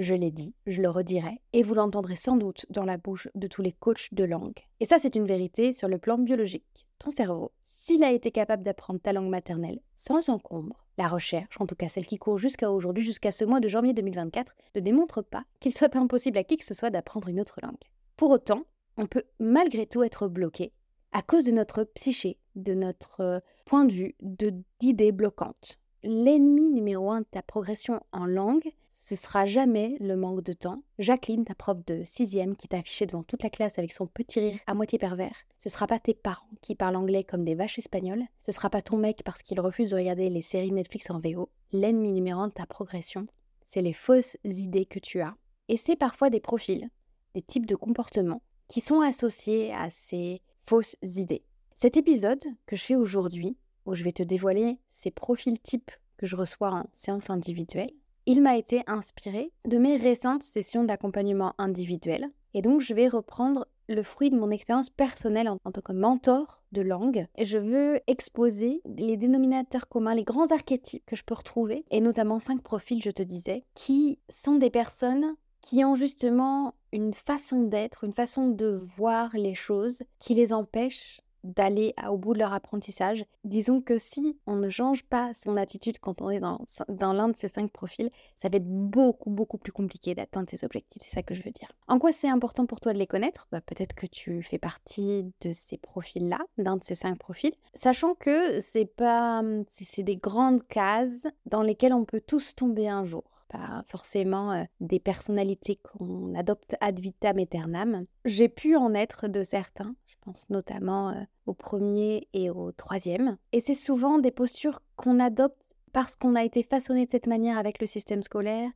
Je l'ai dit, je le redirai, et vous l'entendrez sans doute dans la bouche de tous les coachs de langue. Et ça, c'est une vérité sur le plan biologique. Ton cerveau, s'il a été capable d'apprendre ta langue maternelle sans encombre, la recherche, en tout cas celle qui court jusqu'à aujourd'hui, jusqu'à ce mois de janvier 2024, ne démontre pas qu'il soit impossible à qui que ce soit d'apprendre une autre langue. Pour autant, on peut malgré tout être bloqué à cause de notre psyché, de notre euh, point de vue, d'idées bloquantes l'ennemi numéro un de ta progression en langue, ce sera jamais le manque de temps. Jacqueline, ta prof de sixième, qui t'a affiché devant toute la classe avec son petit rire à moitié pervers, ce sera pas tes parents qui parlent anglais comme des vaches espagnoles, ce sera pas ton mec parce qu'il refuse de regarder les séries Netflix en VO. L'ennemi numéro un de ta progression, c'est les fausses idées que tu as. Et c'est parfois des profils, des types de comportements qui sont associés à ces fausses idées. Cet épisode que je fais aujourd'hui, où je vais te dévoiler ces profils types que je reçois en séance individuelle, il m'a été inspiré de mes récentes sessions d'accompagnement individuel. Et donc, je vais reprendre le fruit de mon expérience personnelle en, tant que mentor de langue. Et je veux exposer les dénominateurs communs, les grands archétypes que je peux retrouver, et notamment cinq profils, je te disais, qui sont des personnes qui ont justement une façon d'être, une façon de voir les choses qui les empêche d'aller au bout de leur apprentissage. Disons que si on ne change pas son attitude quand on est dans, l'un de ces cinq profils, ça va être beaucoup, beaucoup plus compliqué d'atteindre tes objectifs. C'est ça que je veux dire. En quoi c'est important pour toi de les connaître? Bah, Peut-être que tu fais partie de ces profils-là, d'un de ces cinq profils, sachant que c'est pas, c'est des grandes cases dans lesquelles on peut tous tomber un jour pas forcément euh, des personnalités qu'on adopte ad vitam aeternam. J'ai pu en être de certains, je pense notamment euh, au premier et au troisième. Et c'est souvent des postures qu'on adopte parce qu'on a été façonné de cette manière avec le système scolaire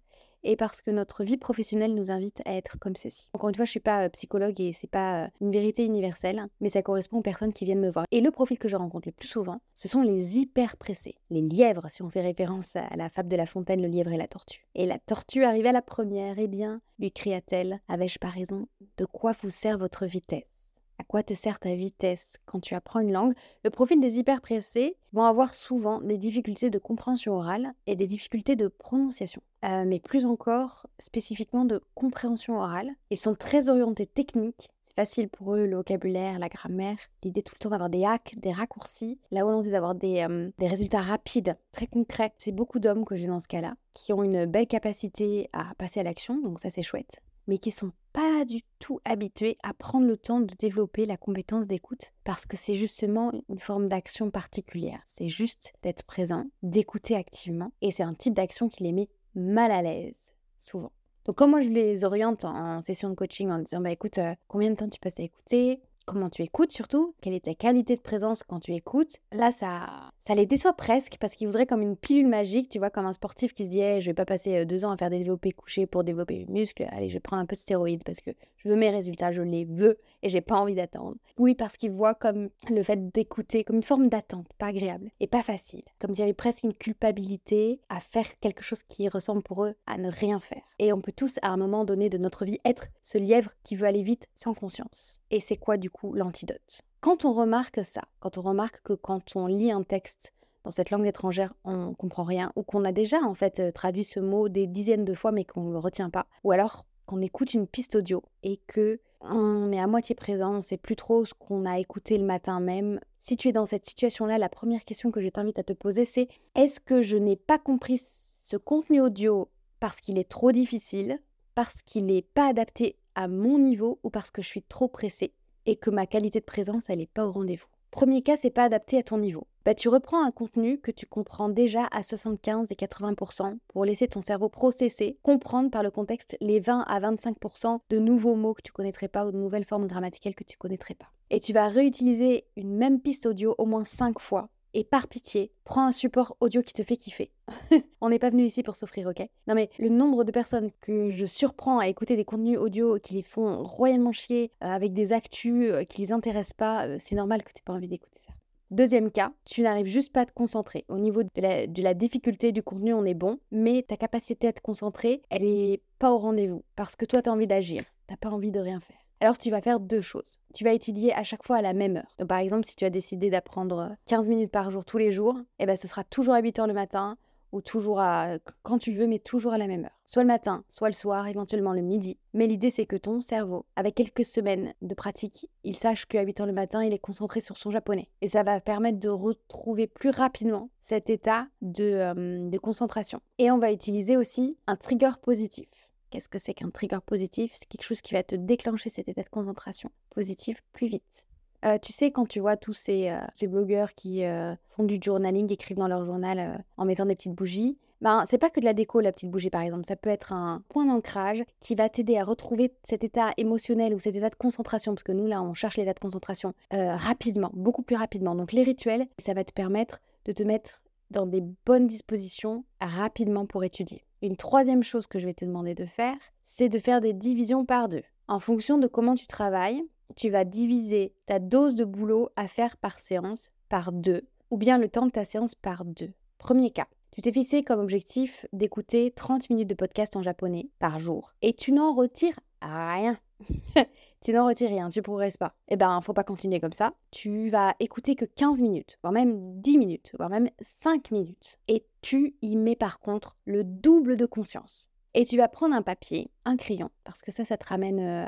et parce que notre vie professionnelle nous invite à être comme ceci. Encore une fois, je suis pas euh, psychologue et c'est pas euh, une vérité universelle, mais ça correspond aux personnes qui viennent me voir. Et le profil que je rencontre le plus souvent, ce sont les hyper pressés, les lièvres, si on fait référence à la fable de La Fontaine, le lièvre et la tortue. Et la tortue arrive à la première, eh bien, lui cria-t-elle, avais-je pas raison? De quoi vous sert votre vitesse? À quoi te sert ta vitesse? Quand tu apprends une langue, le profil des hyperpressés vont avoir souvent des difficultés de compréhension orale et des difficultés de prononciation. Euh, mais plus encore spécifiquement de compréhension orale. Ils sont très orientés techniques. C'est facile pour eux le vocabulaire, la grammaire, l'idée tout le temps d'avoir des hacks, des raccourcis, la volonté d'avoir des, euh, des résultats rapides, très concrets. C'est beaucoup d'hommes que j'ai dans ce cas-là, qui ont une belle capacité à passer à l'action, donc ça c'est chouette mais qui sont pas du tout habitués à prendre le temps de développer la compétence d'écoute parce que c'est justement une forme d'action particulière. C'est juste d'être présent, d'écouter activement et c'est un type d'action qui les met mal à l'aise, souvent. Donc, moi je les oriente en, session de coaching en disant bah écoute, euh, combien de temps tu passes à écouter? Comment tu écoutes surtout, quelle est ta qualité de présence quand tu écoutes. Là, ça, ça les déçoit presque parce qu'ils voudraient comme une pilule magique, tu vois, comme un sportif qui se dit je vais pas passer euh, deux ans à faire des développés couchés pour développer mes muscles, allez, je vais prendre un peu de stéroïdes parce que je veux mes résultats, je les veux et j'ai pas envie d'attendre. Oui, parce qu'ils voient comme le fait d'écouter comme une forme d'attente, pas agréable et pas facile, comme s'il y avait presque une culpabilité à faire quelque chose qui ressemble pour eux à ne rien faire. Et on peut tous à un moment donné de notre vie être ce lièvre qui veut aller vite sans conscience. Et c'est quoi du coup l'antidote? Quand on remarque ça, quand on remarque que quand on lit un texte dans cette langue étrangère, on comprend rien, ou qu'on a déjà en fait euh, traduit ce mot des dizaines de fois mais qu'on ne le retient pas, ou alors qu'on écoute une piste audio et que on est à moitié présent, on ne sait plus trop ce qu'on a écouté le matin même. Si tu es dans cette situation-là, la première question que je t'invite à te poser, c'est est-ce que je n'ai pas compris ce contenu audio parce qu'il est trop difficile, parce qu'il n'est pas adapté à mon niveau ou parce que je suis trop pressée et que ma qualité de présence, elle n'est pas au rendez-vous. Premier cas, c'est pas adapté à ton niveau. Bah, tu reprends un contenu que tu comprends déjà à 75 et 80% pour laisser ton cerveau processer, comprendre par le contexte les 20 à 25% de nouveaux mots que tu connaîtrais pas ou de nouvelles formes grammaticales que tu connaîtrais pas. Et tu vas réutiliser une même piste audio au moins 5 fois et par pitié, prends un support audio qui te fait kiffer. On n'est pas venu ici pour s'offrir, ok? Non mais le nombre de personnes que je surprends à écouter des contenus audio qui les font royalement chier euh, avec des actus euh, qui les intéressent pas, euh, c'est normal que tu n'aies pas envie d'écouter ça. Deuxième cas, tu n'arrives juste pas à te concentrer. Au niveau de la, de la, difficulté du contenu, on est bon, mais ta capacité à te concentrer, elle est pas au rendez-vous parce que toi, tu as envie d'agir, t'as pas envie de rien faire alors tu vas faire deux choses. Tu vas étudier à chaque fois à la même heure. Donc par exemple, si tu as décidé d'apprendre 15 minutes par jour tous les jours, eh ben, ce sera toujours à 8 heures le matin ou toujours à quand tu veux, mais toujours à la même heure. Soit le matin, soit le soir, éventuellement le midi. Mais l'idée, c'est que ton cerveau, avec quelques semaines de pratique, il sache qu'à 8 heures le matin, il est concentré sur son japonais. Et ça va permettre de retrouver plus rapidement cet état de, euh, de concentration. Et on va utiliser aussi un trigger positif. Qu'est-ce que c'est qu'un trigger positif? C'est quelque chose qui va te déclencher cet état de concentration positif plus vite. Euh, tu sais, quand tu vois tous ces, euh, blogueurs qui euh, font du journaling, écrivent dans leur journal en mettant des petites bougies, ben, c'est pas que de la déco, la petite bougie par exemple. Ça peut être un point d'ancrage qui va t'aider à retrouver cet état émotionnel ou cet état de concentration, parce que nous là, on cherche l'état de concentration rapidement, beaucoup plus rapidement. Donc les rituels, ça va te permettre de te mettre dans des bonnes dispositions rapidement pour étudier. Une troisième chose que je vais te demander de faire, c'est de faire des divisions par deux. En fonction de comment tu travailles, tu vas diviser ta dose de boulot à faire par séance par deux, ou bien le temps de ta séance par deux. Premier cas, tu t'es fixé comme objectif d'écouter 30 minutes de podcast en japonais par jour, et tu n'en retires rien. tu n'en retires rien, tu progresses pas. Eh ben, faut pas continuer comme ça. Tu vas écouter que 15 minutes, voire même 10 minutes, voire même 5 minutes. Et tu y mets par contre le double de conscience. Et tu vas prendre un papier, un crayon, parce que ça, ça te ramène euh,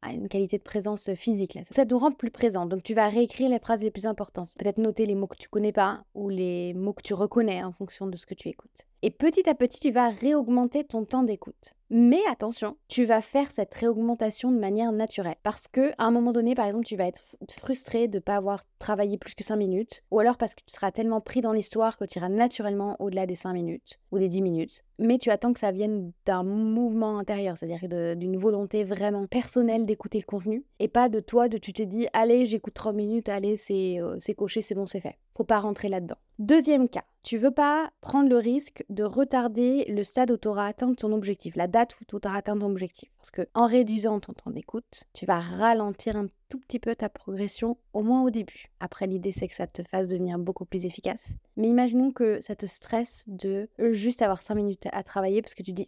à, une qualité de présence physique. Là. Ça te rend plus présent. Donc tu vas réécrire les phrases les plus importantes. Peut-être noter les mots que tu connais pas ou les mots que tu reconnais en fonction de ce que tu écoutes. Et petit à petit, tu vas réaugmenter ton temps d'écoute. Mais attention, tu vas faire cette réaugmentation de manière naturelle. Parce que à un moment donné, par exemple, tu vas être frustré de ne pas avoir travaillé plus que 5 minutes. Ou alors parce que tu seras tellement pris dans l'histoire que tu iras naturellement au-delà des 5 minutes ou des 10 minutes. Mais tu attends que ça vienne d'un mouvement intérieur, c'est-à-dire d'une volonté vraiment personnelle d'écouter le contenu. Et pas de toi, de tu te dis, allez, j'écoute 3 minutes, allez, c'est euh, coché, c'est bon, c'est fait. Faut pas rentrer là-dedans. Deuxième cas, tu veux pas prendre le risque de retarder le stade où tu auras atteint ton objectif, la date où tu auras atteint ton objectif. Parce que en réduisant ton temps d'écoute, tu vas ralentir un tout petit peu ta progression, au moins au début. Après, l'idée c'est que ça te fasse devenir beaucoup plus efficace. Mais imaginons que ça te stresse de juste avoir 5 minutes à travailler parce que tu dis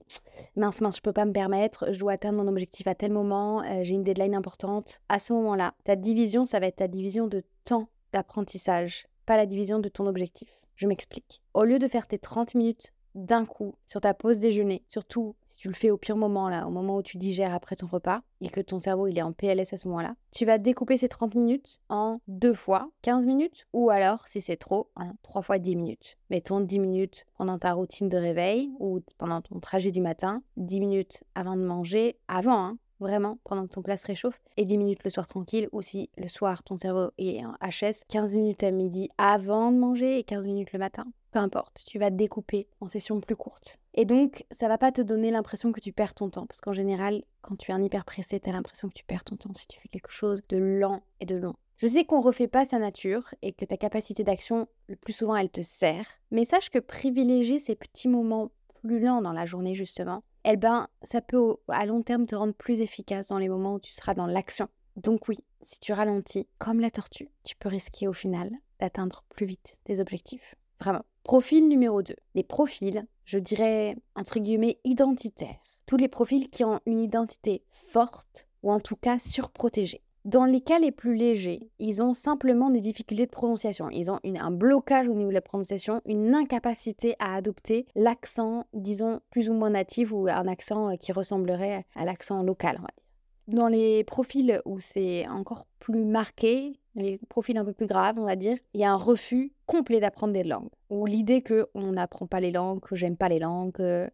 mince, mince, je peux pas me permettre, je dois atteindre mon objectif à tel moment, euh, j'ai une deadline importante. À ce moment-là, ta division, ça va être ta division de temps d'apprentissage pas la division de ton objectif. Je m'explique. Au lieu de faire tes 30 minutes d'un coup sur ta pause déjeuner, surtout si tu le fais au pire moment là, au moment où tu digères après ton repas et que ton cerveau il est en PLS à ce moment-là, tu vas découper ces 30 minutes en deux fois 15 minutes ou alors si c'est trop en trois fois 10 minutes. Mettons 10 minutes pendant ta routine de réveil ou pendant ton trajet du matin, 10 minutes avant de manger, avant hein, vraiment pendant que ton plat se réchauffe et 10 minutes le soir tranquille ou si le soir ton cerveau est en HS, 15 minutes à midi avant de manger et 15 minutes le matin. Peu importe, tu vas te découper en sessions plus courtes. Et donc, ça va pas te donner l'impression que tu perds ton temps parce qu'en général, quand tu es un hyper pressé, tu as l'impression que tu perds ton temps si tu fais quelque chose de lent et de long. Je sais qu'on refait pas sa nature et que ta capacité d'action, le plus souvent, elle te sert, mais sache que privilégier ces petits moments plus lents dans la journée, justement, eh ben, ça peut à long terme te rendre plus efficace dans les moments où tu seras dans l'action. Donc oui, si tu ralentis comme la tortue, tu peux risquer au final d'atteindre plus vite tes objectifs. Vraiment. Profil numéro 2. Les profils, je dirais, entre guillemets, identitaires. Tous les profils qui ont une identité forte ou en tout cas surprotégée. Dans les cas les plus légers, ils ont simplement des difficultés de prononciation. Ils ont un blocage au niveau de la prononciation, une incapacité à adopter l'accent, disons, plus ou moins natif ou un accent euh, qui ressemblerait à l'accent local, on va dire. Dans les profils où c'est encore plus marqué, les profils un peu plus graves, on va dire, il y a un refus complet d'apprendre des langues. Ou l'idée qu'on n'apprend pas les langues, que j'aime pas les langues.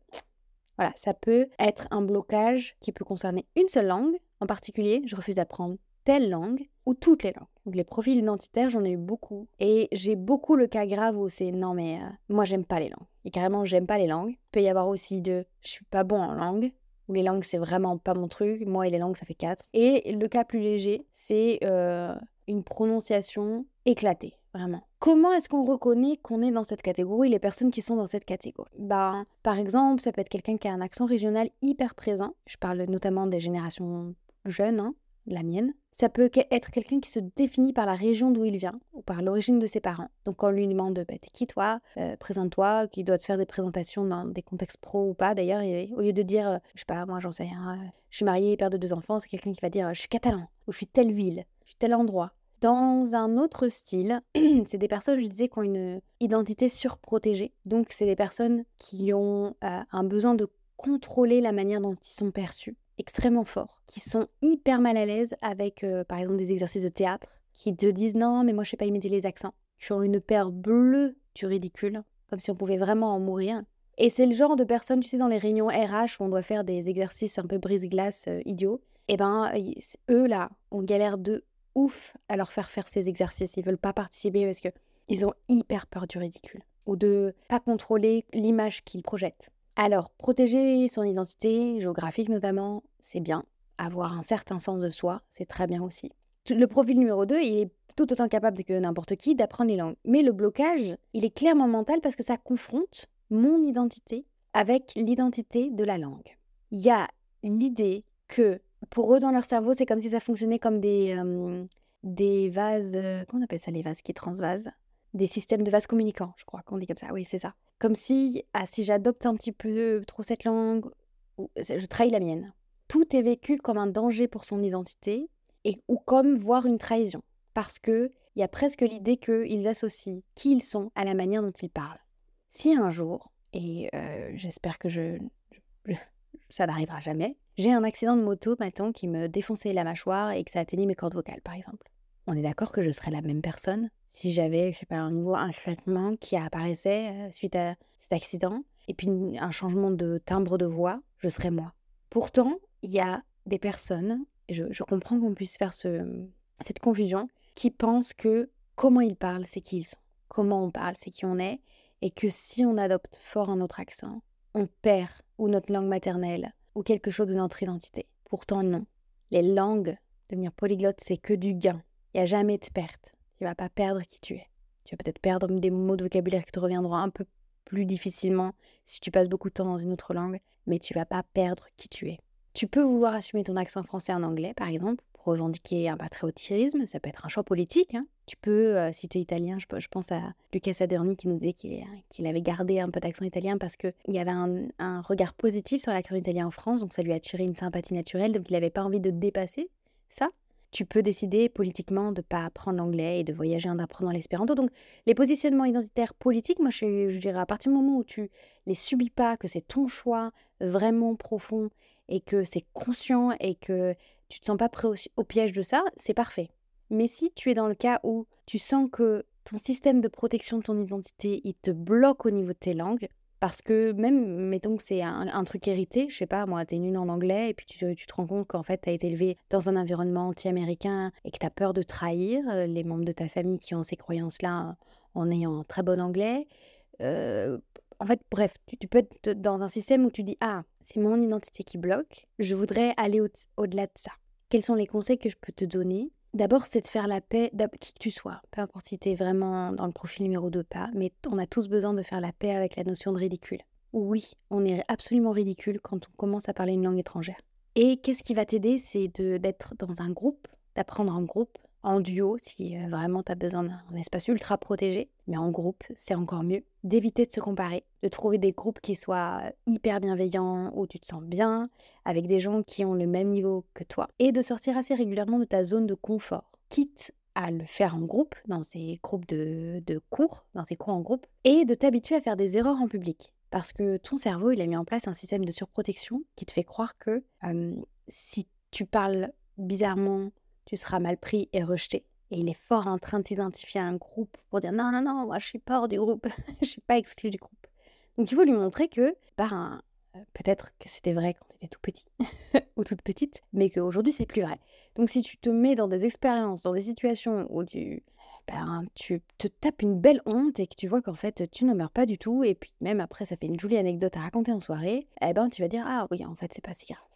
Voilà, ça peut être un blocage qui peut concerner une seule langue. En particulier, je refuse d'apprendre telle langue ou toutes les langues. Donc les profils identitaires, j'en ai eu beaucoup. Et j'ai beaucoup le cas grave où c'est non mais euh, moi j'aime pas les langues. Et carrément j'aime pas les langues. Il peut y avoir aussi de je suis pas bon en langue. Ou les langues c'est vraiment pas mon truc. Moi et les langues ça fait quatre. Et le cas plus léger, c'est euh, une prononciation éclatée. Vraiment. Comment est-ce qu'on reconnaît qu'on est dans cette catégorie, les personnes qui sont dans cette catégorie? Bah, Par exemple, ça peut être quelqu'un qui a un accent régional hyper présent. Je parle notamment des générations jeunes, hein, la mienne. Ça peut être quelqu'un qui se définit par la région d'où il vient ou par l'origine de ses parents. Donc on lui demande bah, T'es qui toi? Euh, Présente-toi, qui doit te faire des présentations dans des contextes pro ou pas d'ailleurs, au lieu de dire euh, Je sais pas, moi j'en sais rien, euh, je suis mariée, père de deux enfants, c'est quelqu'un qui va dire Je suis catalan, ou je suis telle ville, je suis tel endroit. Dans un autre style, c'est des personnes, je disais, qui ont une identité surprotégée. Donc, c'est des personnes qui ont un besoin de contrôler la manière dont ils sont perçus, extrêmement fort, qui sont hyper mal à l'aise avec, euh, par exemple, des exercices de théâtre, qui te disent non, mais moi je sais pas imiter les accents, qui ont une paire bleue du ridicule, comme si on pouvait vraiment en mourir. Et c'est le genre de personnes, tu sais, dans les réunions RH où on doit faire des exercices un peu brise-glace euh, idiots. Et eh ben, eux là, on galère de ouf à leur faire faire ces exercices. Ils veulent pas participer parce que ils ont hyper peur du ridicule ou de pas contrôler l'image qu'ils projettent. Alors, protéger son identité géographique notamment, c'est bien. Avoir un certain sens de soi, c'est très bien aussi. Le profil numéro 2, il est tout autant capable que n'importe qui d'apprendre les langues. Mais le blocage, il est clairement mental parce que ça confronte mon identité avec l'identité de la langue. Il y a l'idée que pour eux, dans leur cerveau, c'est comme si ça fonctionnait comme des, des vases, comment on appelle ça les vases qui transvasent? Des systèmes de vases communicants, je crois qu'on dit comme ça. Oui, c'est ça. Comme si, ah, si j'adopte un petit peu trop cette langue, je trahis la mienne. Tout est vécu comme un danger pour son identité et, ou comme voir une trahison. Parce qu'il y a presque l'idée qu'ils associent qui ils sont à la manière dont ils parlent. Si un jour, et j'espère que je, ça n'arrivera jamais, j'ai un accident de moto, maintenant, qui me défonçait la mâchoire et que ça atteignait mes cordes vocales, par exemple. On est d'accord que je serais la même personne si j'avais, je sais pas, un nouveau traitement qui apparaissait euh, suite à cet accident et puis un changement de timbre de voix, je serais moi. Pourtant, il y a des personnes, et je, comprends qu'on puisse faire ce, cette confusion, qui pensent que comment ils parlent, c'est qui ils sont. Comment on parle, c'est qui on est. Et que si on adopte fort un autre accent, on perd ou notre langue maternelle ou quelque chose de notre identité. Pourtant, non. Les langues, devenir polyglotte, c'est que du gain. Il n'y a jamais de perte. Tu vas pas perdre qui tu es. Tu vas peut-être perdre des mots de vocabulaire qui te reviendront un peu plus difficilement si tu passes beaucoup de temps dans une autre langue, mais tu vas pas perdre qui tu es. Tu peux vouloir assumer ton accent français en anglais, par exemple, revendiquer un patriotisme, ça peut être un choix politique. Hein. Tu peux, euh, si tu es italien, je, pense à Lucas Adorni qui nous disait qu'il avait gardé un peu d'accent italien parce qu'il y avait un, regard positif sur la culture italienne en France, donc ça lui a attiré une sympathie naturelle, donc il n'avait pas envie de dépasser ça. Tu peux décider politiquement de ne pas apprendre l'anglais et de voyager en apprenant l'espéranto. Donc les positionnements identitaires politiques, moi je, dirais à partir du moment où tu les subis pas, que c'est ton choix vraiment profond et que c'est conscient et que tu te sens pas prêt au, piège de ça, c'est parfait. Mais si tu es dans le cas où tu sens que ton système de protection de ton identité, il te bloque au niveau de tes langues, parce que même, mettons que c'est un, truc hérité, je sais pas, moi, t'es nul en anglais, et puis tu, te rends compte qu'en fait, t'as été élevé dans un environnement anti-américain et que t'as peur de trahir euh, les membres de ta famille qui ont ces croyances-là en ayant un très bon anglais. Euh, en fait, bref, tu, peux être dans un système où tu dis Ah, c'est mon identité qui bloque, je voudrais aller au-delà de ça. Quels sont les conseils que je peux te donner D'abord, c'est de faire la paix, qui que tu sois, peu importe si tu es vraiment dans le profil numéro 2 pas, mais on a tous besoin de faire la paix avec la notion de ridicule. Oui, on est absolument ridicule quand on commence à parler une langue étrangère. Et qu'est-ce qui va t'aider? C'est d'être dans un groupe, d'apprendre en groupe, en duo si euh, vraiment tu as besoin d'un espace ultra protégé, mais en groupe, c'est encore mieux. D'éviter de se comparer, de trouver des groupes qui soient hyper bienveillants, où tu te sens bien, avec des gens qui ont le même niveau que toi, et de sortir assez régulièrement de ta zone de confort, quitte à le faire en groupe, dans ces groupes de, cours, dans ces cours en groupe, et de t'habituer à faire des erreurs en public. Parce que ton cerveau, il a mis en place un système de surprotection qui te fait croire que si tu parles bizarrement tu seras mal pris et rejeté. Et il est fort en train de s'identifier à un groupe pour dire non, non, non, moi je suis pas hors du groupe, je suis pas exclu du groupe. Donc il faut lui montrer que ben, peut-être que c'était vrai quand tu étais tout petit ou toute petite, mais qu'aujourd'hui c'est plus vrai. Donc si tu te mets dans des expériences, dans des situations où tu, ben, tu te tapes une belle honte et que tu vois qu'en fait tu n'en meurs pas du tout, et puis même après ça fait une jolie anecdote à raconter en soirée, eh ben tu vas dire ah oui en fait c'est pas si grave.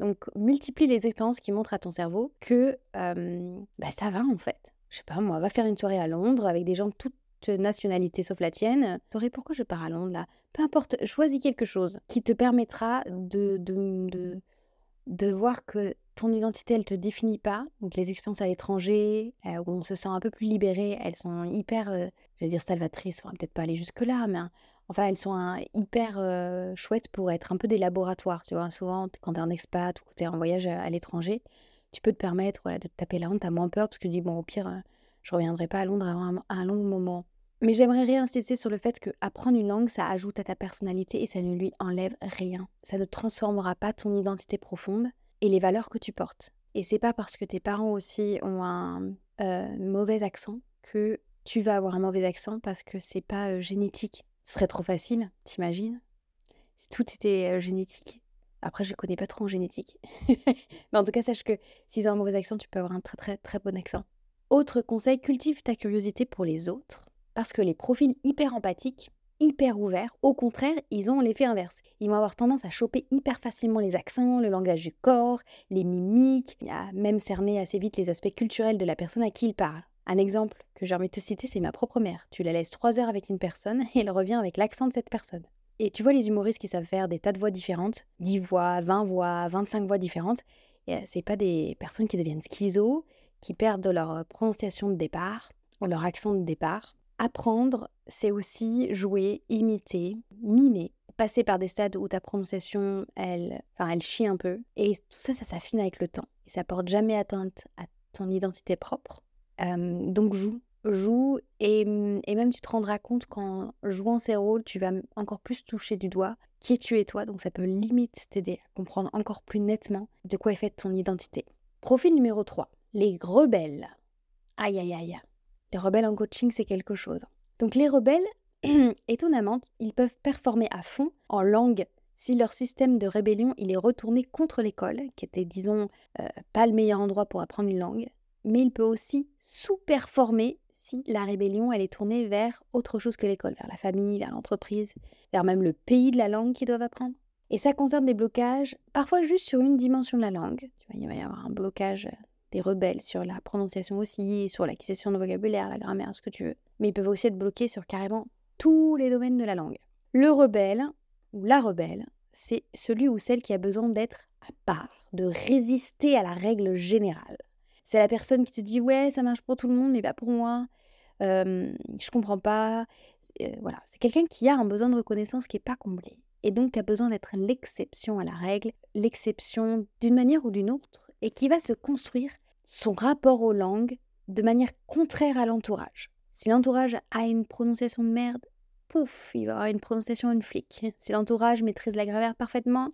Donc multiplie les expériences qui montrent à ton cerveau que bah, ça va en fait. Je sais pas moi, va faire une soirée à Londres avec des gens de toutes nationalités sauf la tienne. Tu pourquoi je pars à Londres là? Peu importe, choisis quelque chose qui te permettra de, de, de, voir que ton identité, elle te définit pas. Donc les expériences à l'étranger, euh, où on se sent un peu plus libéré, elles sont hyper, euh, je vais dire salvatrices, on va peut-être pas aller jusque-là, mais enfin elles sont hyper euh, chouettes pour être un peu des laboratoires. Tu vois, souvent quand tu es en expat ou que tu es en voyage à, l'étranger, tu peux te permettre de taper la honte, tu moins peur parce que tu dis, bon, au pire, je reviendrai pas à Londres avant un, long moment. Mais j'aimerais réinsister sur le fait que apprendre une langue, ça ajoute à ta personnalité et ça ne lui enlève rien. Ça ne transformera pas ton identité profonde et les valeurs que tu portes. Et c'est pas parce que tes parents aussi ont un euh, mauvais accent que tu vas avoir un mauvais accent parce que c'est pas euh, génétique. Ce serait trop facile, t'imagines? Si tout était génétique. Après, je connais pas trop en génétique. Mais en tout cas, sache que s'ils ont un mauvais accent, tu peux avoir un très très très bon accent. Autre conseil, cultive ta curiosité pour les autres, parce que les profils hyper empathiques, hyper ouverts, au contraire, ils ont l'effet inverse. Ils vont avoir tendance à choper hyper facilement les accents, le langage du corps, les mimiques, à même cerner assez vite les aspects culturels de la personne à qui ils parlent. Un exemple que j'ai envie de te citer, c'est ma propre mère. Tu la laisses trois heures avec une personne et elle revient avec l'accent de cette personne. Et tu vois les humoristes qui savent faire des tas de voix différentes, 10 voix, 20 voix, 25 voix différentes, et euh, c'est pas des personnes qui deviennent schizo, qui perdent leur prononciation de départ ou leur accent de départ. Apprendre, c'est aussi jouer, imiter, mimer, passer par des stades où ta prononciation, elle, enfin, elle chie un peu. Et tout ça, ça s'affine avec le temps. Et ça porte jamais atteinte à ton identité propre. Donc joue, joue et, même tu te rendras compte qu'en jouant ces rôles, tu vas encore plus toucher du doigt qui tu es toi. Donc ça peut limite t'aider à comprendre encore plus nettement de quoi est faite ton identité. Profil numéro 3 les rebelles. Aïe, aïe, aïe. Les rebelles en coaching, c'est quelque chose. Donc les rebelles, étonnamment, ils peuvent performer à fond en langue si leur système de rébellion il est retourné contre l'école, qui était, disons, euh, pas le meilleur endroit pour apprendre une langue, mais il peut aussi sous-performer si la rébellion elle est tournée vers autre chose que l'école, vers la famille, vers l'entreprise, vers même le pays de la langue qu'ils doivent apprendre. Et ça concerne des blocages, parfois juste sur une dimension de la langue. Tu il va y avoir un blocage des rebelles sur la prononciation aussi, sur l'acquisition de vocabulaire, la grammaire, ce que tu veux. Mais ils peuvent aussi être bloqués sur carrément tous les domaines de la langue. Le rebelle, ou la rebelle, c'est celui ou celle qui a besoin d'être à part, de résister à la règle générale. C'est la personne qui te dit ouais, ça marche pour tout le monde, mais pas pour moi. Euh, je comprends pas. Euh, voilà, c'est quelqu'un qui a un besoin de reconnaissance qui n'est pas comblé. Et donc, tu as besoin d'être l'exception à la règle, l'exception d'une manière ou d'une autre, et qui va se construire son rapport aux langues de manière contraire à l'entourage. Si l'entourage a une prononciation de merde, pouf, il va avoir une prononciation de flic. Si l'entourage maîtrise la grammaire parfaitement,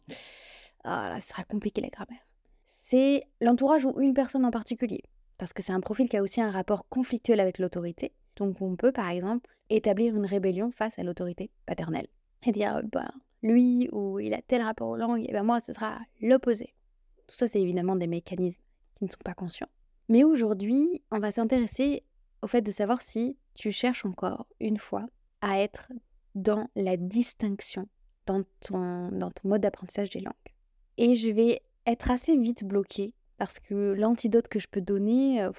ah là, ça sera compliqué la grammaire. C'est l'entourage ou une personne en particulier, parce que c'est un profil qui a aussi un rapport conflictuel avec l'autorité. Donc on peut par exemple établir une rébellion face à l'autorité paternelle et dire bah lui ou il a tel rapport aux langues, et ben moi ce sera l'opposé. Tout ça, c'est évidemment des mécanismes qui ne sont pas conscients. Mais aujourd'hui, on va s'intéresser au fait de savoir si tu cherches encore une fois à être dans la distinction dans ton, dans ton mode d'apprentissage des langues. Et je vais être assez vite bloquée parce que l'antidote que je peux donner, euh,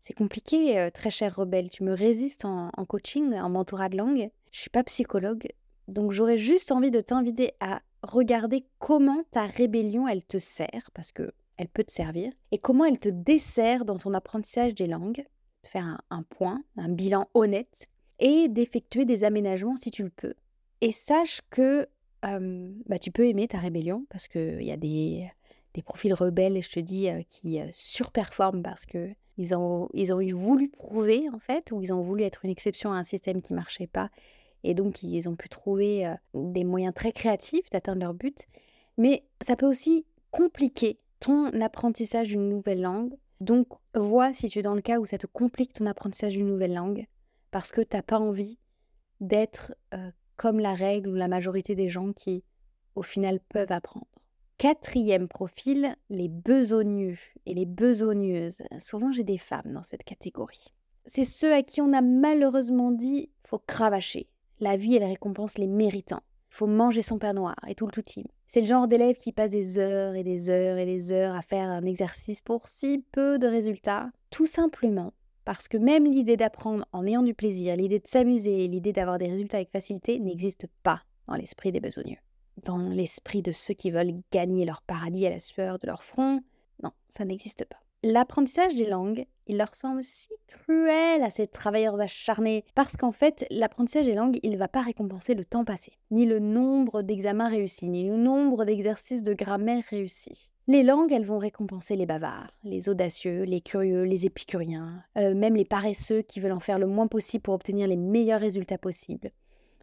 c'est compliqué, euh, très cher rebelle. Tu me résistes en, coaching, en mentorat de langue. Je suis pas psychologue, donc j'aurais juste envie de t'inviter à regarder comment ta rébellion, elle te sert, parce que elle peut te servir, et comment elle te dessert dans ton apprentissage des langues, faire un, point, un bilan honnête, et d'effectuer des aménagements si tu le peux. Et sache que bah, tu peux aimer ta rébellion, parce qu'il y a des, des profils rebelles, je te dis, euh, qui euh, surperforment parce que ils ont, ils ont eu voulu prouver, en fait, ou ils ont voulu être une exception à un système qui marchait pas, et donc, ils ont pu trouver euh, des moyens très créatifs d'atteindre leur but. Mais ça peut aussi compliquer ton apprentissage d'une nouvelle langue. Donc, vois si tu es dans le cas où ça te complique ton apprentissage d'une nouvelle langue parce que tu n'as pas envie d'être comme la règle ou la majorité des gens qui au final, peuvent apprendre. Quatrième profil, les besogneux et les besogneuses. Souvent, j'ai des femmes dans cette catégorie. C'est ceux à qui on a malheureusement dit faut cravacher. La vie, elle récompense les méritants. Faut manger son pain noir et tout le tout team. C'est le genre d'élève qui passe des heures et des heures et des heures à faire un exercice pour si peu de résultats, tout simplement parce que même l'idée d'apprendre en ayant du plaisir, l'idée de s'amuser, l'idée d'avoir des résultats avec facilité n'existe pas dans l'esprit des besogneux dans l'esprit de ceux qui veulent gagner leur paradis à la sueur de leur front. Non, ça n'existe pas. L'apprentissage des langues, il leur semble si cruel à ces travailleurs acharnés, parce qu'en fait, l'apprentissage des langues, il ne va pas récompenser le temps passé, ni le nombre d'examens réussis, ni le nombre d'exercices de grammaire réussis. Les langues, elles vont récompenser les bavards, les audacieux, les curieux, les épicuriens, euh, même les paresseux qui veulent en faire le moins possible pour obtenir les meilleurs résultats possibles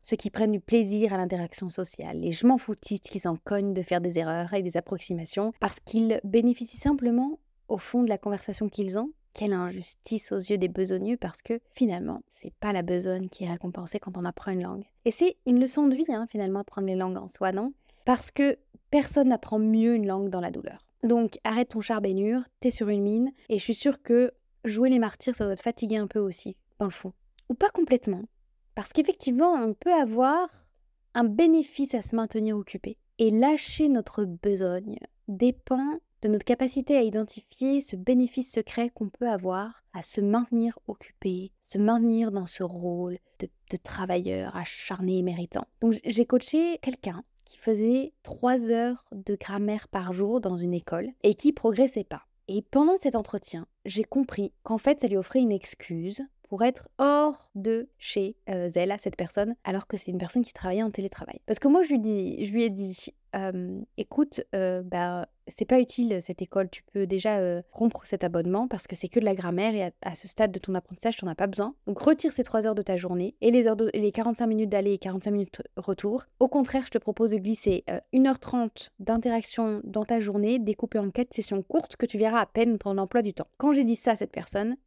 ceux qui prennent du plaisir à l'interaction sociale, les je m'en foutistes qui s'en cognent de faire des erreurs et des approximations parce qu'ils bénéficient simplement au fond de la conversation qu'ils ont. Quelle injustice aux yeux des besogneux parce que finalement, c'est pas la besogne qui est récompensée quand on apprend une langue. Et c'est une leçon de vie hein, finalement apprendre les langues en soi, non? Parce que personne n'apprend mieux une langue dans la douleur. Donc arrête ton charbénure, t'es sur une mine, et je suis sûre que jouer les martyrs, ça doit te fatiguer un peu aussi, dans le fond. Ou pas complètement, parce qu'effectivement, on peut avoir un bénéfice à se maintenir occupé. Et lâcher notre besogne dépend de notre capacité à identifier ce bénéfice secret qu'on peut avoir à se maintenir occupé, se maintenir dans ce rôle de, travailleur acharné et méritant. Donc j'ai coaché quelqu'un qui faisait trois heures de grammaire par jour dans une école et qui progressait pas. Et pendant cet entretien, j'ai compris qu'en fait, ça lui offrait une excuse pour être hors de chez euh, elle à cette personne, alors que c'est une personne qui travaillait en télétravail. Parce que moi, je lui, ai dit, écoute, bah, c'est pas utile cette école, tu peux déjà rompre cet abonnement parce que c'est que de la grammaire et à, ce stade de ton apprentissage, tu n'en as pas besoin. Donc retire ces 3 heures de ta journée et les, heures les 45 minutes d'aller et 45 minutes retour. Au contraire, je te propose de glisser 1h30 d'interaction dans ta journée, découpée en 4 sessions courtes que tu verras à peine ton emploi du temps. Quand j'ai dit ça à cette personne,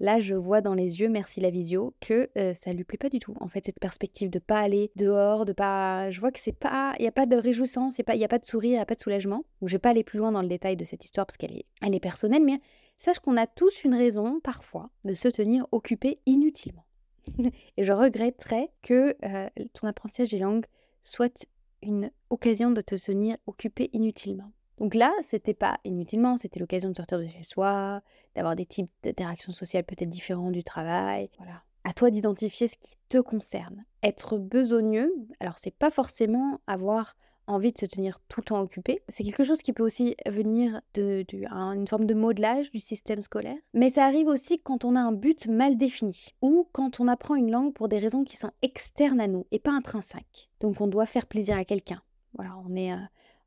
Là, je vois dans les yeux, merci la visio, que euh, ça lui plaît pas du tout. En fait, cette perspective de pas aller dehors, de pas, je vois que c'est pas, il y a pas de réjouissance, il y a pas de sourire, il y a pas de soulagement. Donc, je vais pas aller plus loin dans le détail de cette histoire parce qu'elle est, elle est personnelle, mais sache qu'on a tous une raison parfois de se tenir occupé inutilement. Et je regretterais que euh, ton apprentissage des langues soit une occasion de te tenir occupé inutilement. Donc là, c'était pas inutilement, c'était l'occasion de sortir de chez soi, d'avoir des types d'interactions sociales peut-être différents du travail. Voilà. À toi d'identifier ce qui te concerne. Être besogneux, alors c'est pas forcément avoir envie de se tenir tout le temps occupé. C'est quelque chose qui peut aussi venir d'une de, forme de modelage du système scolaire. Mais ça arrive aussi quand on a un but mal défini ou quand on apprend une langue pour des raisons qui sont externes à nous et pas intrinsèques. Donc on doit faire plaisir à quelqu'un. Voilà, on est euh,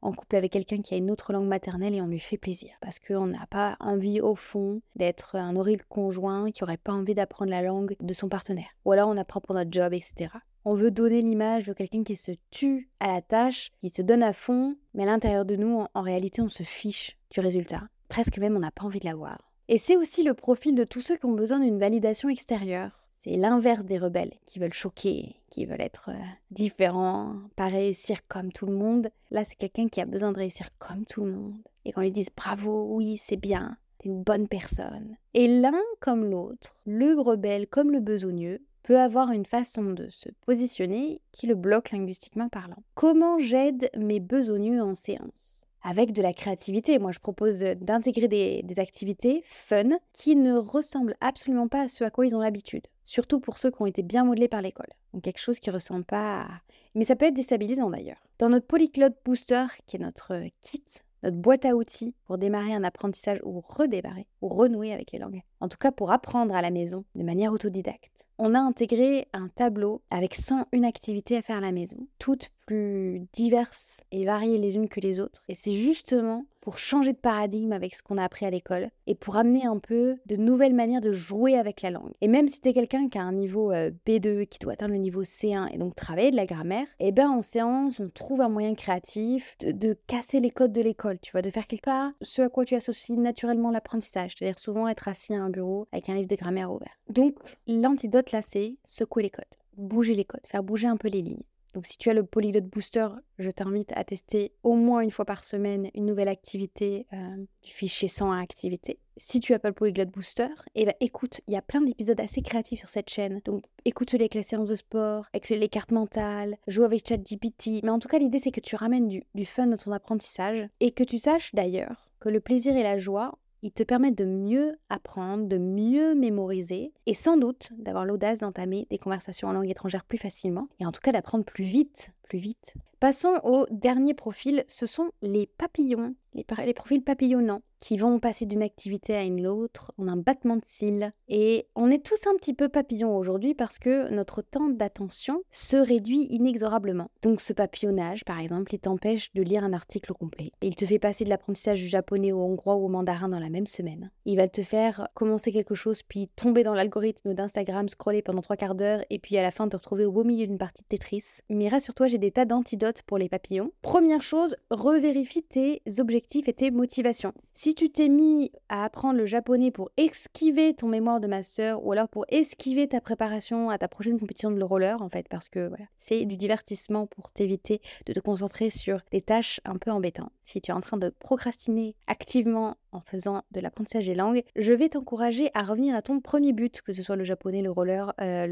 en couple avec quelqu'un qui a une autre langue maternelle et on lui fait plaisir. Parce qu'on n'a pas envie au fond d'être un horrible conjoint qui n'aurait pas envie d'apprendre la langue de son partenaire. Ou alors on apprend pour notre job, etc. On veut donner l'image de quelqu'un qui se tue à la tâche, qui se donne à fond, mais à l'intérieur de nous, en, réalité, on se fiche du résultat. Presque même, on n'a pas envie de l'avoir. Et c'est aussi le profil de tous ceux qui ont besoin d'une validation extérieure c'est l'inverse des rebelles qui veulent choquer, qui veulent être euh, différents, pas réussir comme tout le monde. Là, c'est quelqu'un qui a besoin de réussir comme tout le monde. Et qu'on lui dise bravo, oui, c'est bien, t'es une bonne personne. Et l'un comme l'autre, le rebelle comme le besogneux, peut avoir une façon de se positionner qui le bloque linguistiquement parlant. Comment j'aide mes besogneux en séance? Avec de la créativité. Moi, je propose d'intégrer des, activités fun qui ne ressemblent absolument pas à ce à quoi ils ont l'habitude surtout pour ceux qui ont été bien modelés par l'école. Donc quelque chose qui ressemble pas à... Mais ça peut être déstabilisant d'ailleurs. Dans notre Polycloud Booster, qui est notre kit, notre boîte à outils pour démarrer un apprentissage ou redémarrer ou renouer avec les langues, en tout cas pour apprendre à la maison de manière autodidacte, on a intégré un tableau avec 101 activités à faire à la maison, toutes plus diverses et variées les unes que les autres. Et c'est justement pour changer de paradigme avec ce qu'on a appris à l'école et pour amener un peu de nouvelles manières de jouer avec la langue. Et même si tu es quelqu'un qui a un niveau euh, B2, qui doit atteindre le niveau C1 et donc travailler de la grammaire, eh bien en séance, on trouve un moyen créatif de, casser les codes de l'école, tu vois, de faire quelque part ce à quoi tu associes naturellement l'apprentissage, c'est-à-dire souvent être assis à un bureau avec un livre de grammaire ouvert. Donc l'antidote là, c'est secouer les codes, bouger les codes, faire bouger un peu les lignes. Donc si tu as le Polyglot Booster, je t'invite à tester au moins une fois par semaine une nouvelle activité euh, du fichier 101 activité. Si tu as pas le Polyglot Booster, eh ben écoute, il y a plein d'épisodes assez créatifs sur cette chaîne. Donc écoute-les avec les séances de sport, avec les cartes mentales, joue avec ChatGPT. Mais en tout cas, l'idée c'est que tu ramènes du fun dans ton apprentissage et que tu saches d'ailleurs que le plaisir et la joie il te permet de mieux apprendre, de mieux mémoriser et sans doute d'avoir l'audace d'entamer des conversations en langue étrangère plus facilement et en tout cas d'apprendre plus vite, plus vite. Passons au dernier profil, ce sont les papillons, les, les profils papillonnants qui vont passer d'une activité à une autre en un battement de cils. Et on est tous un petit peu papillons aujourd'hui parce que notre temps d'attention se réduit inexorablement. Donc ce papillonnage, par exemple, il t'empêche de lire un article complet. Il te fait passer de l'apprentissage du japonais au hongrois ou au mandarin dans la même semaine. Il va te faire commencer quelque chose, puis tomber dans l'algorithme d'Instagram, scroller pendant trois quarts d'heure, et puis à la fin te retrouver au beau milieu d'une partie de Tetris. Mais rassure-toi, j'ai des tas d'antidotes pour les papillons. Première chose, revérifie tes objectifs et tes motivations. Si tu t'es mis à apprendre le japonais pour esquiver ton mémoire de master ou alors pour esquiver ta préparation à ta prochaine compétition de roller, en fait, parce que voilà, c'est du divertissement pour t'éviter de te concentrer sur des tâches un peu embêtantes. Si tu es en train de procrastiner activement en faisant de l'apprentissage des langues, je vais t'encourager à revenir à ton premier but, que ce soit le japonais, le roller, euh,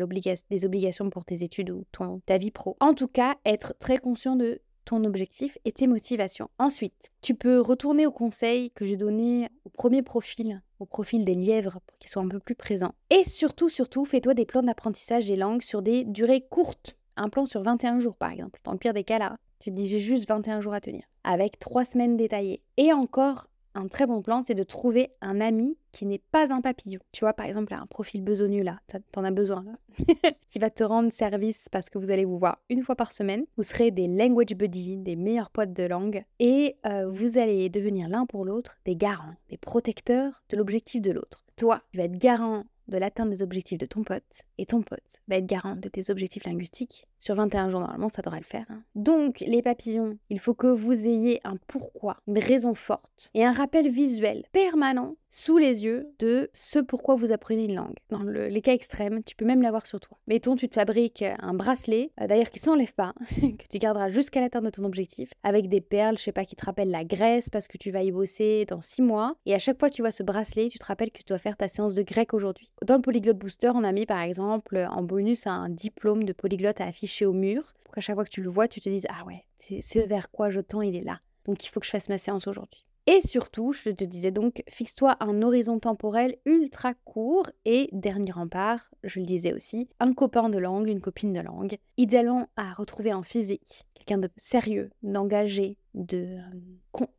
les obligations pour tes études ou ta vie pro. En tout cas, être très conscient de ton objectif et tes motivations. Ensuite, tu peux retourner au conseil que j'ai donné au premier profil, au profil des lièvres pour qu'ils soient un peu plus présents. Et surtout, surtout, fais-toi des plans d'apprentissage des langues sur des durées courtes. Un plan sur 21 jours par exemple. Dans le pire des cas là, tu te dis j'ai juste 21 jours à tenir. Avec 3 semaines détaillées. Et encore, un très bon plan, c'est de trouver un ami qui n'est pas un papillon. Tu vois, par exemple, un profil besogneux là, t'en as besoin là, qui va te rendre service parce que vous allez vous voir une fois par semaine. Vous serez des language buddies, des meilleurs potes de langue, et euh, vous allez devenir l'un pour l'autre des garants, des protecteurs de l'objectif de l'autre. Toi, tu vas être garant de l'atteinte des objectifs de ton pote, et ton pote va être garant de tes objectifs linguistiques. Sur 21 jours, normalement, ça devrait le faire. Hein. Donc, les papillons, il faut que vous ayez un pourquoi, une raison forte, et un rappel visuel permanent sous les yeux de ce pourquoi vous apprenez une langue. Dans les cas extrêmes, tu peux même l'avoir sur toi. Mettons, tu te fabriques un bracelet, euh, d'ailleurs qui s'enlève pas, que tu garderas jusqu'à l'atteinte de ton objectif, avec des perles, je sais pas, qui te rappellent la Grèce parce que tu vas y bosser dans 6 mois. Et à chaque fois que tu vois ce bracelet, tu te rappelles que tu dois faire ta séance de grec aujourd'hui. Dans le Polyglot Booster, on a mis par exemple en bonus un diplôme de polyglotte à afficher au mur pour qu'à chaque fois que tu le vois, tu te dises Ah ouais, c'est vers quoi je tends, il est là. Donc il faut que je fasse ma séance aujourd'hui. Et surtout, je te disais donc, fixe-toi un horizon temporel ultra court et dernier rempart, je le disais aussi, un copain de langue, une copine de langue, idéalement à retrouver en physique, quelqu'un de sérieux, d'engagé, de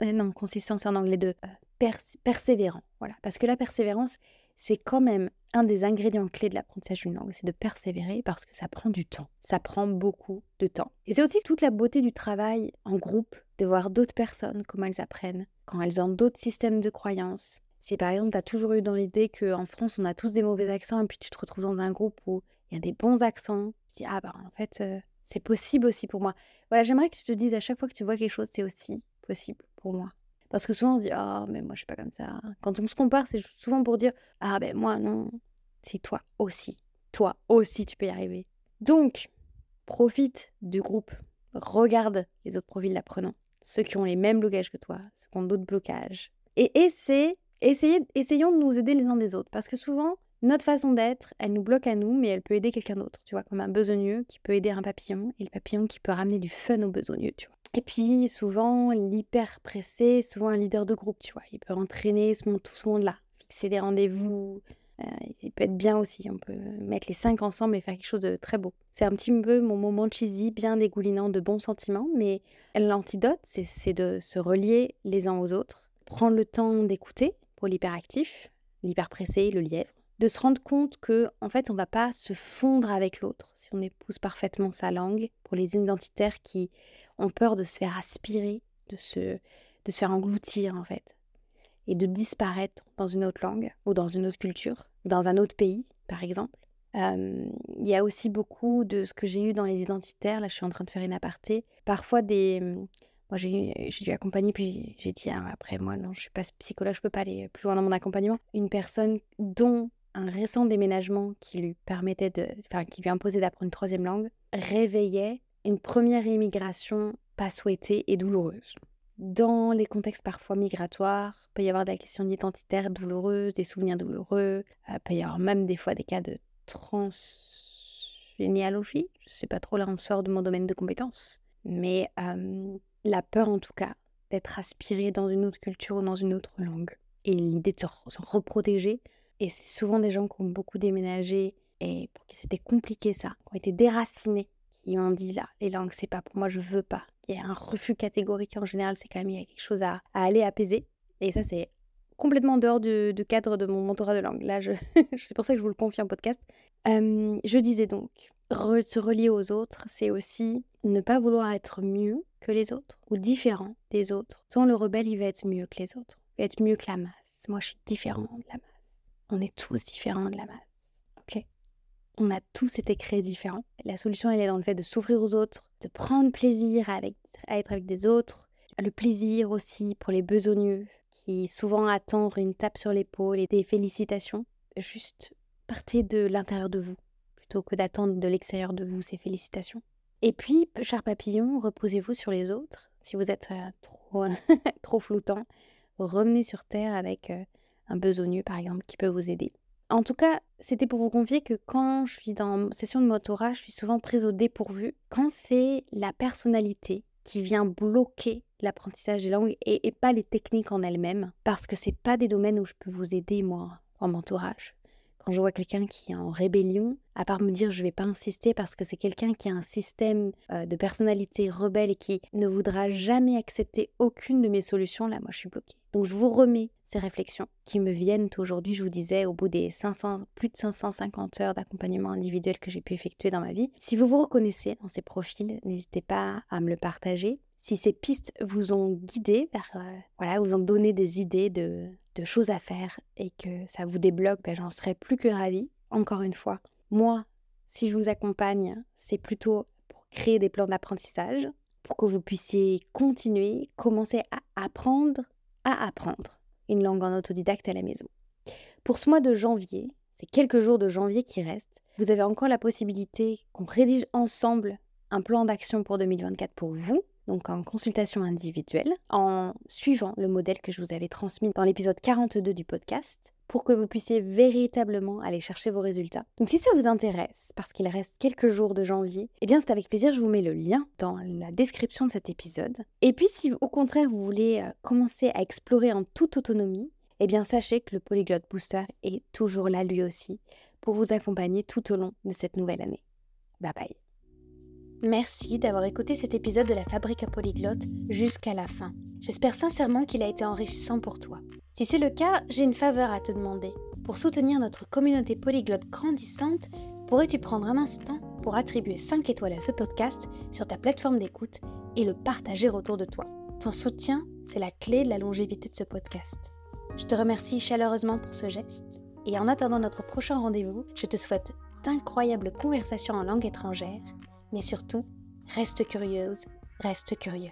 euh, non consistance en anglais de euh, persévérant, voilà, parce que la persévérance, c'est quand même un des ingrédients clés de l'apprentissage d'une langue, c'est de persévérer parce que ça prend du temps. Ça prend beaucoup de temps. Et c'est aussi toute la beauté du travail en groupe, de voir d'autres personnes, comment elles apprennent, quand elles ont d'autres systèmes de croyances. Si par exemple, tu as toujours eu dans l'idée qu'en France, on a tous des mauvais accents, et puis tu te retrouves dans un groupe où il y a des bons accents, tu dis, ah bah en fait, euh, c'est possible aussi pour moi. Voilà, j'aimerais que tu te dises à chaque fois que tu vois quelque chose, c'est aussi possible pour moi. Parce que souvent on se dit Ah, mais moi je suis pas comme ça. Quand on se compare, c'est souvent pour dire Ah, ben moi non. C'est toi aussi. Toi aussi, tu peux y arriver. Donc, profite du groupe. Regarde les autres profils d'apprenants. Ceux qui ont les mêmes blocages que toi, ceux qui ont d'autres blocages. Et essaie, essayez, essayons de nous aider les uns des autres. Parce que souvent, notre façon d'être, elle nous bloque à nous, mais elle peut aider quelqu'un d'autre. Tu vois, comme un besogneux qui peut aider un papillon, et le papillon qui peut ramener du fun au besogneux. Et puis souvent, l'hyper pressé, souvent un leader de groupe, tu vois. Il peut entraîner tout ce monde-là, fixer des rendez-vous. Euh, il peut être bien aussi. On peut mettre les cinq ensemble et faire quelque chose de très beau. C'est un petit peu mon moment cheesy, bien dégoulinant de bons sentiments, mais l'antidote, c'est de se relier les uns aux autres, prendre le temps d'écouter pour l'hyperactif, l'hyper pressé, le lièvre, de se rendre compte que en fait on va pas se fondre avec l'autre si on épouse parfaitement sa langue pour les identitaires qui ont peur de se faire aspirer, de se, de se faire engloutir en fait, et de disparaître dans une autre langue ou dans une autre culture, dans un autre pays par exemple. Il y a aussi beaucoup de ce que j'ai eu dans les identitaires, là je suis en train de faire une aparté, parfois des... Moi j'ai dû accompagner, puis j'ai dit ah, après moi non je suis pas psychologue, je peux pas aller plus loin dans mon accompagnement. Une personne dont un récent déménagement qui lui permettait enfin qui lui imposait d'apprendre une troisième langue, réveillait une première immigration pas souhaitée et douloureuse. Dans les contextes parfois migratoires, peut y avoir des questions identitaires douloureuses, des souvenirs douloureux, il peut y avoir même des fois des cas de transgénéalogie. Je ne sais pas trop, là on sort de mon domaine de compétences. Mais la peur en tout cas d'être aspiré dans une autre culture ou dans une autre langue. Et l'idée de se, reprotéger. Et c'est souvent des gens qui ont beaucoup déménagé et pour qui c'était compliqué ça, qui ont été déracinés, qui ont dit là, les langues c'est pas pour moi, je veux pas. Il y a un refus catégorique en général, c'est quand même il y a quelque chose à, aller apaiser. Et ça c'est complètement dehors du, cadre de mon mentorat de langue. Là, c'est pour ça que je vous le confie en podcast. je disais donc, se relier aux autres, c'est aussi ne pas vouloir être mieux que les autres ou différent des autres. Souvent, le rebelle, il va être mieux que les autres, il va être mieux que la masse. Moi, je suis différent de la masse. On est tous différents de la masse. On a tous été créés différents. La solution, elle est dans le fait de s'ouvrir aux autres, de prendre plaisir à, être avec des autres, le plaisir aussi pour les besogneux qui souvent attendent une tape sur l'épaule et des félicitations. Juste partez de l'intérieur de vous plutôt que d'attendre de l'extérieur de vous ces félicitations. Et puis, cher papillon, reposez-vous sur les autres. Si vous êtes euh, trop, trop revenez sur Terre avec euh, un besogneux, par exemple, qui peut vous aider. En tout cas, c'était pour vous confier que quand je suis dans session de motorat, je suis souvent prise au dépourvu. Quand c'est la personnalité qui vient bloquer l'apprentissage des langues et, et, pas les techniques en elles-mêmes, parce que c'est pas des domaines où je peux vous aider, moi, en mentorage. Quand je vois quelqu'un qui est en rébellion, à part me dire je vais pas insister parce que c'est quelqu'un qui a un système euh, de personnalité rebelle et qui ne voudra jamais accepter aucune de mes solutions, là moi je suis bloquée. Donc je vous remets ces réflexions qui me viennent aujourd'hui, je vous disais, au bout des 500, plus de 550 heures d'accompagnement individuel que j'ai pu effectuer dans ma vie. Si vous vous reconnaissez dans ces profils, n'hésitez pas à me le partager. Si ces pistes vous ont guidé euh, voilà, vous ont donné des idées de, de choses à faire et que ça vous débloque, ben, j'en serais plus que ravie. Encore une fois, moi, si je vous accompagne, c'est plutôt pour créer des plans d'apprentissage, pour que vous puissiez continuer, commencer à apprendre à apprendre une langue en autodidacte à la maison. Pour ce mois de janvier, ces quelques jours de janvier qui restent, vous avez encore la possibilité qu'on rédige ensemble un plan d'action pour 2024 pour vous, donc en consultation individuelle, en suivant le modèle que je vous avais transmis dans l'épisode 42 du podcast, pour que vous puissiez véritablement aller chercher vos résultats. Donc si ça vous intéresse, parce qu'il reste quelques jours de janvier, eh bien c'est avec plaisir, je vous mets le lien dans la description de cet épisode. Et puis si au contraire vous voulez euh, commencer à explorer en toute autonomie, eh bien sachez que le Polyglot Booster est toujours là lui aussi pour vous accompagner tout au long de cette nouvelle année. Bye bye Merci d'avoir écouté cet épisode de la Fabrique à Polyglotte jusqu'à la fin. J'espère sincèrement qu'il a été enrichissant pour toi. Si c'est le cas, j'ai une faveur à te demander. Pour soutenir notre communauté polyglotte grandissante, pourrais-tu prendre un instant pour attribuer 5 étoiles à ce podcast sur ta plateforme d'écoute et le partager autour de toi? Ton soutien, c'est la clé de la longévité de ce podcast. Je te remercie chaleureusement pour ce geste et en attendant notre prochain rendez-vous, je te souhaite d'incroyables conversations en langue étrangère mais surtout, reste curieuse, reste curieux.